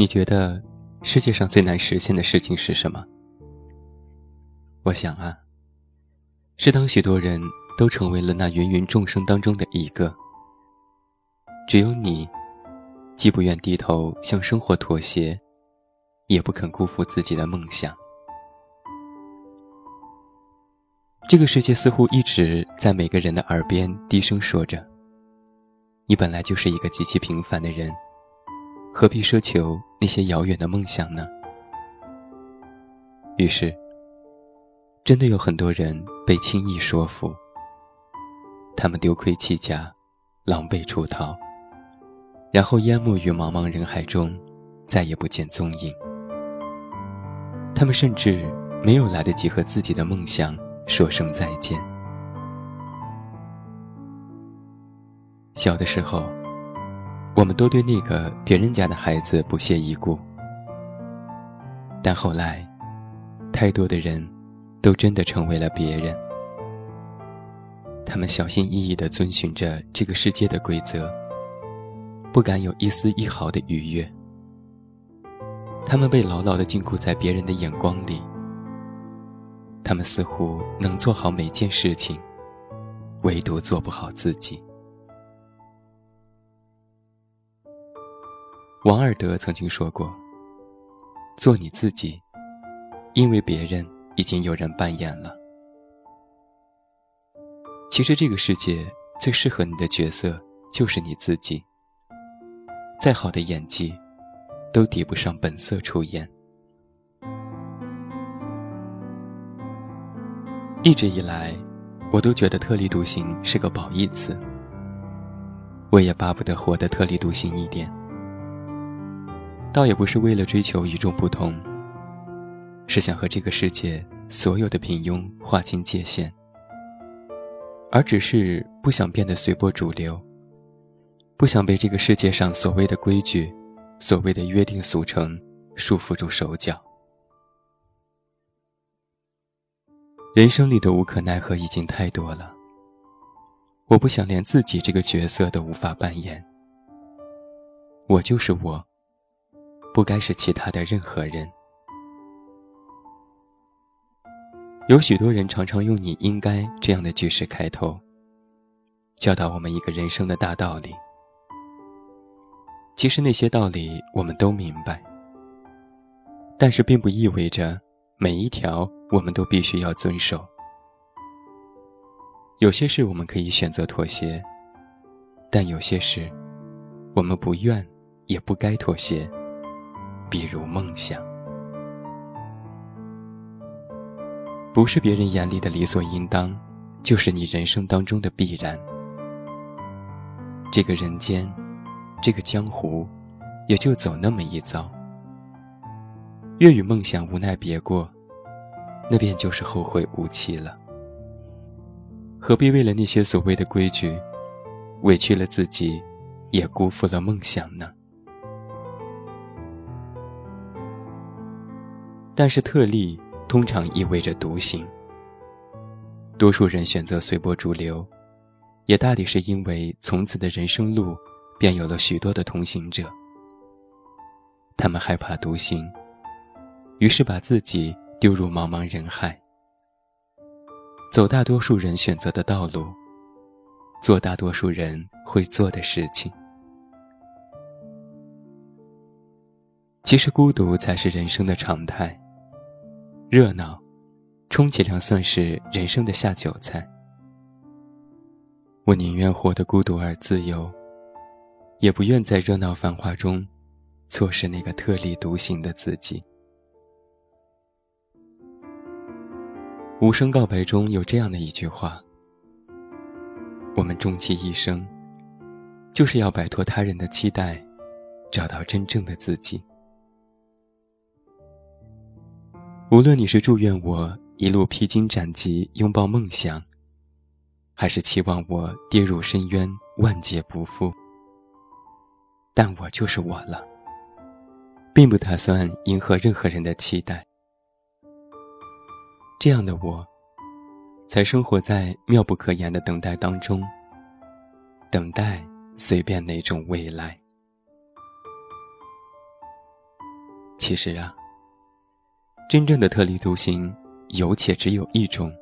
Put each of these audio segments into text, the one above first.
你觉得世界上最难实现的事情是什么？我想啊，是当许多人都成为了那芸芸众生当中的一个，只有你，既不愿低头向生活妥协，也不肯辜负自己的梦想。这个世界似乎一直在每个人的耳边低声说着：“你本来就是一个极其平凡的人。”何必奢求那些遥远的梦想呢？于是，真的有很多人被轻易说服，他们丢盔弃甲，狼狈出逃，然后淹没于茫茫人海中，再也不见踪影。他们甚至没有来得及和自己的梦想说声再见。小的时候。我们都对那个别人家的孩子不屑一顾，但后来，太多的人，都真的成为了别人。他们小心翼翼地遵循着这个世界的规则，不敢有一丝一毫的逾越。他们被牢牢地禁锢在别人的眼光里。他们似乎能做好每件事情，唯独做不好自己。王尔德曾经说过：“做你自己，因为别人已经有人扮演了。”其实这个世界最适合你的角色就是你自己。再好的演技，都抵不上本色出演。一直以来，我都觉得特立独行是个褒义词。我也巴不得活得特立独行一点。倒也不是为了追求与众不同，是想和这个世界所有的平庸划清界限，而只是不想变得随波逐流，不想被这个世界上所谓的规矩、所谓的约定俗成束缚住手脚。人生里的无可奈何已经太多了，我不想连自己这个角色都无法扮演。我就是我。不该是其他的任何人。有许多人常常用“你应该”这样的句式开头，教导我们一个人生的大道理。其实那些道理我们都明白，但是并不意味着每一条我们都必须要遵守。有些事我们可以选择妥协，但有些事我们不愿也不该妥协。比如梦想，不是别人眼里的理所应当，就是你人生当中的必然。这个人间，这个江湖，也就走那么一遭。越与梦想无奈别过，那便就是后会无期了。何必为了那些所谓的规矩，委屈了自己，也辜负了梦想呢？但是特例通常意味着独行。多数人选择随波逐流，也大抵是因为从此的人生路便有了许多的同行者。他们害怕独行，于是把自己丢入茫茫人海，走大多数人选择的道路，做大多数人会做的事情。其实孤独才是人生的常态。热闹，充其量算是人生的下酒菜。我宁愿活得孤独而自由，也不愿在热闹繁华中，错失那个特立独行的自己。无声告白中有这样的一句话：“我们终其一生，就是要摆脱他人的期待，找到真正的自己。”无论你是祝愿我一路披荆斩棘拥抱梦想，还是期望我跌入深渊万劫不复，但我就是我了，并不打算迎合任何人的期待。这样的我，才生活在妙不可言的等待当中，等待随便哪种未来。其实啊，真正的特立独行有且只有一种，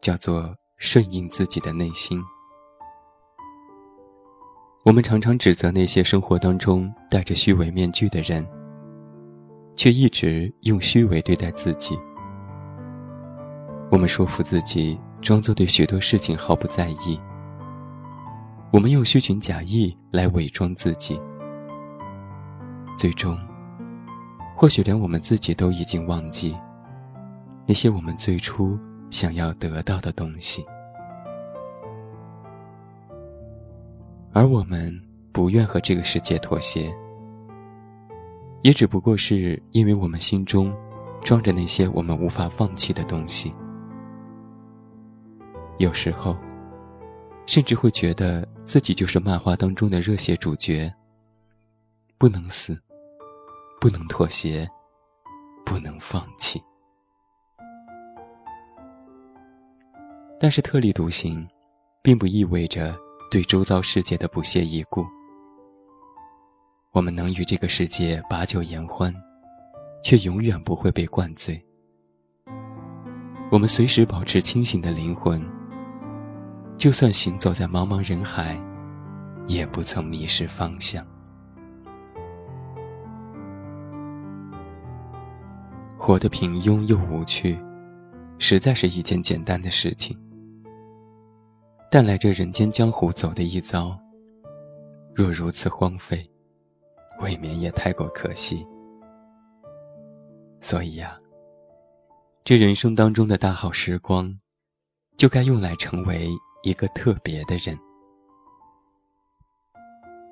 叫做顺应自己的内心。我们常常指责那些生活当中戴着虚伪面具的人，却一直用虚伪对待自己。我们说服自己装作对许多事情毫不在意，我们用虚情假意来伪装自己，最终，或许连我们自己都已经忘记那些我们最初想要得到的东西。而我们不愿和这个世界妥协，也只不过是因为我们心中装着那些我们无法放弃的东西。有时候，甚至会觉得自己就是漫画当中的热血主角，不能死，不能妥协，不能放弃。但是特立独行，并不意味着。对周遭世界的不屑一顾，我们能与这个世界把酒言欢，却永远不会被灌醉。我们随时保持清醒的灵魂，就算行走在茫茫人海，也不曾迷失方向。活得平庸又无趣，实在是一件简单的事情。但来这人间江湖走的一遭，若如此荒废，未免也太过可惜。所以呀，这人生当中的大好时光，就该用来成为一个特别的人。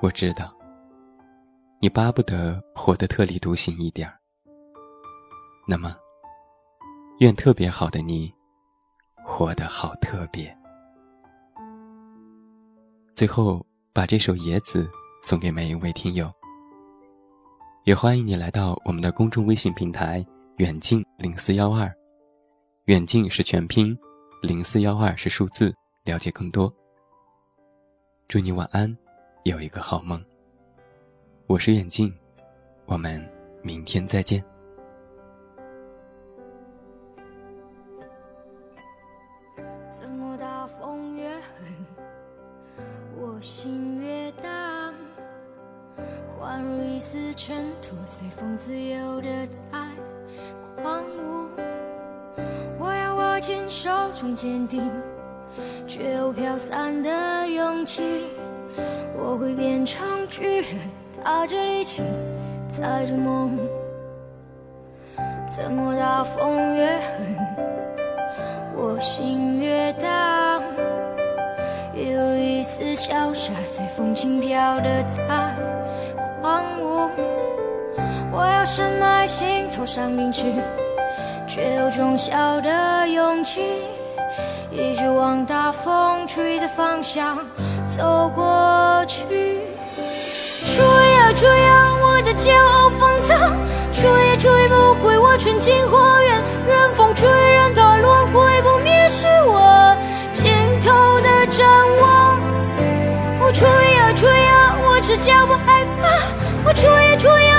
我知道，你巴不得活得特立独行一点儿。那么，愿特别好的你，活得好特别。最后，把这首《野子》送给每一位听友。也欢迎你来到我们的公众微信平台“远近零四幺二”，远近是全拼，零四幺二是数字，了解更多。祝你晚安，有一个好梦。我是远近，我们明天再见。怎么大风越狠，我心越荡，宛如一丝尘土随风自由的在狂舞，我要握紧手中坚定却又飘散的勇气。我会变成巨人，踏着力气，载着梦。怎么大风越狠，我心越荡。有一丝潇洒，随风轻飘的在狂舞。我要深埋心头上铭记，却有种小的勇气，一直往大风吹的方向走过去。吹呀吹呀，我的骄傲放纵，吹也吹不回我纯净花园。任风吹，任它轮回不灭，是我尽头的展望。我吹呀吹呀，我只叫不害怕。我吹呀吹呀。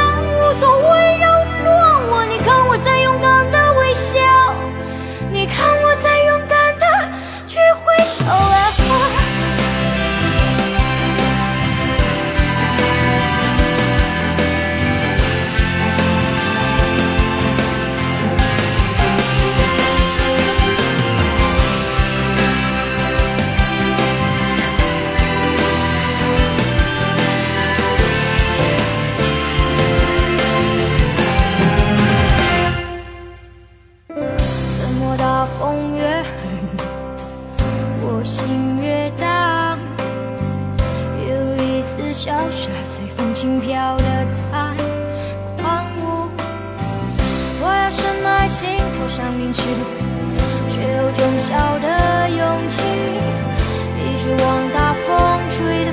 心头上铭记，却有种小的勇气，一直往大风吹的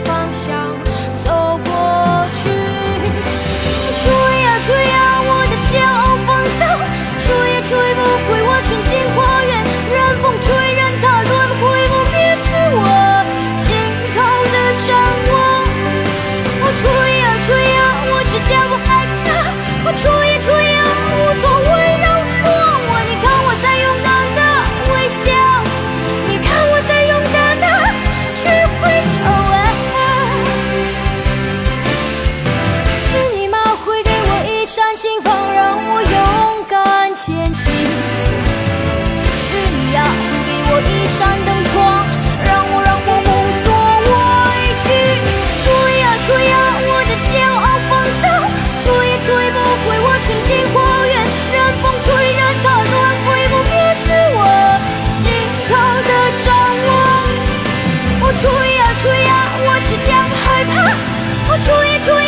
怎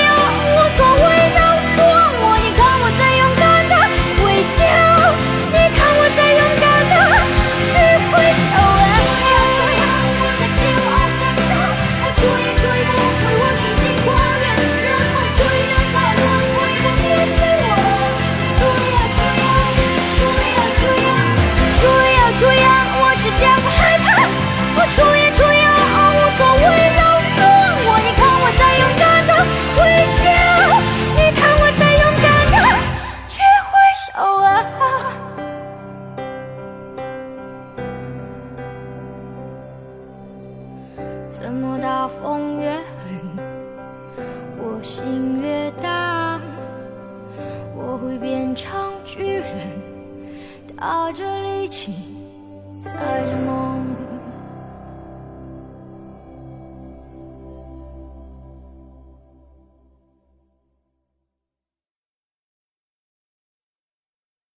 风越狠，我心越大？我会变成巨人，踏着力气，踩着梦。